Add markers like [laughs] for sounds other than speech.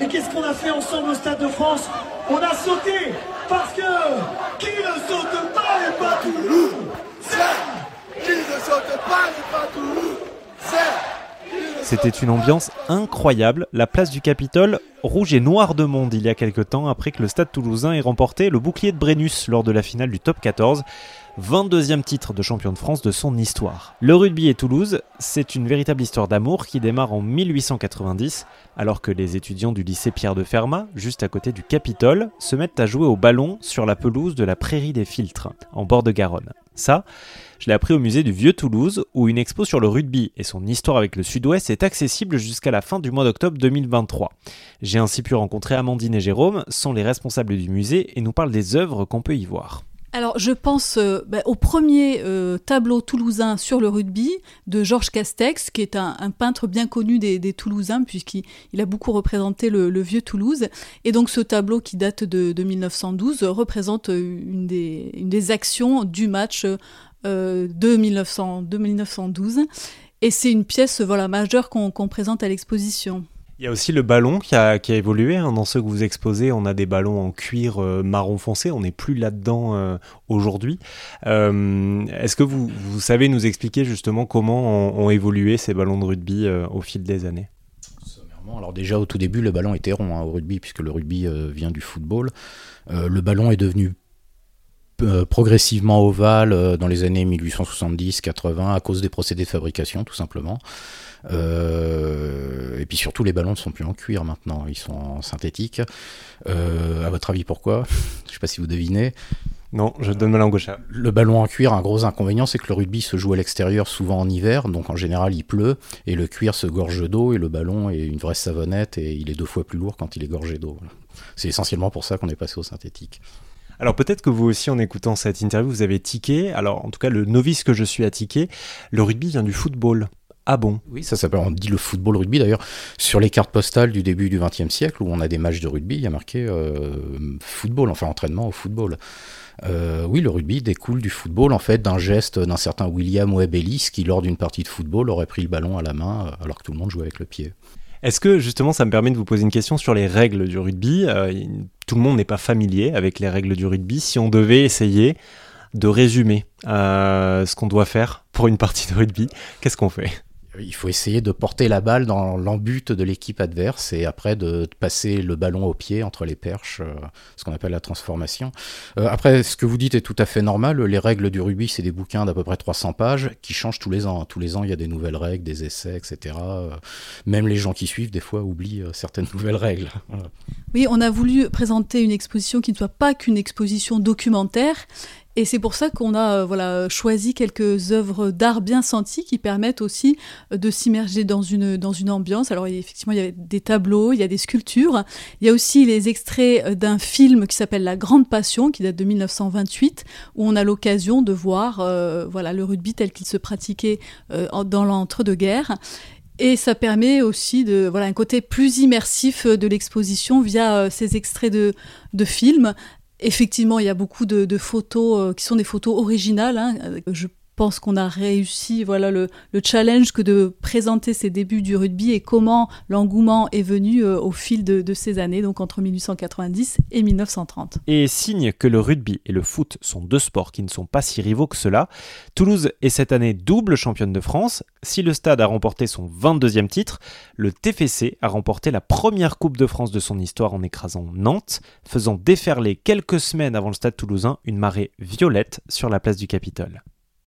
Et qu'est-ce qu'on a fait ensemble au Stade de France? On a sauté parce que qui ne saute pas n'est pas Toulouse C'est Qui ne saute pas n'est pas Toulouse c'était une ambiance incroyable, la place du Capitole rouge et noire de monde il y a quelque temps après que le stade toulousain ait remporté le bouclier de Brennus lors de la finale du top 14. 22e titre de champion de France de son histoire. Le rugby et Toulouse, c'est une véritable histoire d'amour qui démarre en 1890, alors que les étudiants du lycée Pierre de Fermat, juste à côté du Capitole, se mettent à jouer au ballon sur la pelouse de la Prairie des Filtres, en bord de Garonne. Ça, je l'ai appris au musée du Vieux Toulouse, où une expo sur le rugby et son histoire avec le Sud-Ouest est accessible jusqu'à la fin du mois d'octobre 2023. J'ai ainsi pu rencontrer Amandine et Jérôme, sont les responsables du musée, et nous parlent des œuvres qu'on peut y voir. Alors, je pense euh, bah, au premier euh, tableau toulousain sur le rugby de Georges Castex, qui est un, peintre bien connu des, Toulousains, puisqu'il a beaucoup représenté le, vieux Toulouse. Et donc, ce tableau qui date de, 1912 représente une des, une des, actions du match euh, de, 1912. Et c'est une pièce voilà, majeure qu'on présente à l'exposition. Il y a aussi le ballon qui a, évolué. Hein. Dans ceux que vous exposez, on a des ballons en cuir euh, marron foncé. On n'est plus là-dedans euh, aujourd'hui. Euh, est-ce que vous, vous, savez nous expliquer justement comment ont, évolué ces ballons de rugby au fil des années? Alors déjà au tout début le ballon était rond hein, au rugby puisque le rugby vient du football. le ballon est devenu progressivement ovale dans les années 1870-80 à cause des procédés de fabrication tout simplement. Euh, et puis surtout, les ballons ne sont plus en cuir maintenant, ils sont en synthétique. Euh, à votre avis, pourquoi? [laughs] Je ne sais pas si vous devinez. Non, je donne ma langue au chat. Le ballon en cuir, un gros inconvénient, c'est que le rugby se joue à l'extérieur, souvent en hiver, donc en général il pleut, et le cuir se gorge d'eau, et le ballon est une vraie savonnette, et il est deux fois plus lourd quand il est gorgé d'eau. C'est essentiellement pour ça qu'on est passé au synthétique. Alors peut-être que vous aussi, en écoutant cette interview, vous avez tiqué. Alors en tout cas, le novice que je suis à tiquer, le rugby vient du football. Ah bon? Oui, ça s'appelle, on dit le football rugby d'ailleurs. Sur les cartes postales du début du XXe siècle, où on a des matchs de rugby, il y a marqué euh, football, enfin entraînement au football. Euh, oui, le rugby découle du football, en fait, d'un geste d'un certain William Webb Ellis qui, lors d'une partie de football, aurait pris le ballon à la main euh, alors que tout le monde jouait avec le pied. Est-ce que justement ça me permet de vous poser une question sur les règles du rugby? Tout le monde n'est pas familier avec les règles du rugby. Si on devait essayer de résumer ce qu'on doit faire pour une partie de rugby, qu'est-ce qu'on fait? Il faut essayer de porter la balle dans l'embut de l'équipe adverse et après de passer le ballon au pied entre les perches, euh, ce qu'on appelle la transformation. Euh, après, ce que vous dites est tout à fait normal. Les règles du rugby, c'est des bouquins d'à peu près 300 pages qui changent tous les ans. Tous les ans, il y a des nouvelles règles, des essais, etc. Euh, même les gens qui suivent, des fois, oublient certaines [laughs] nouvelles règles. Oui, on a voulu présenter une exposition qui ne soit pas qu'une exposition documentaire et c'est pour ça qu'on a euh, choisi quelques œuvres d'art bien senties qui permettent aussi euh, de s'immerger dans une, ambiance. Alors effectivement, il y a des tableaux, il y a des sculptures. Il y a aussi les extraits euh, d'un film qui s'appelle La Grande Passion, qui date de 1928, où on a l'occasion de voir le rugby tel qu'il se pratiquait dans l'entre-deux-guerres. Et ça permet aussi de un côté plus immersif de l'exposition via ces extraits de films Effectivement, il y a beaucoup de, photos euh, qui sont des photos originales. Hein. Je pense qu'on a réussi voilà le, challenge que de présenter ces débuts du rugby et comment l'engouement est venu euh, au fil de, ces années, donc entre 1890 et 1930. Et signe que le rugby et le foot sont deux sports qui ne sont pas si rivaux que cela, Toulouse est cette année double championne de France. Si le stade a remporté son 22e titre, le TFC a remporté la première Coupe de France de son histoire en écrasant Nantes, faisant déferler quelques semaines avant le stade toulousain une marée violette sur la place du Capitole.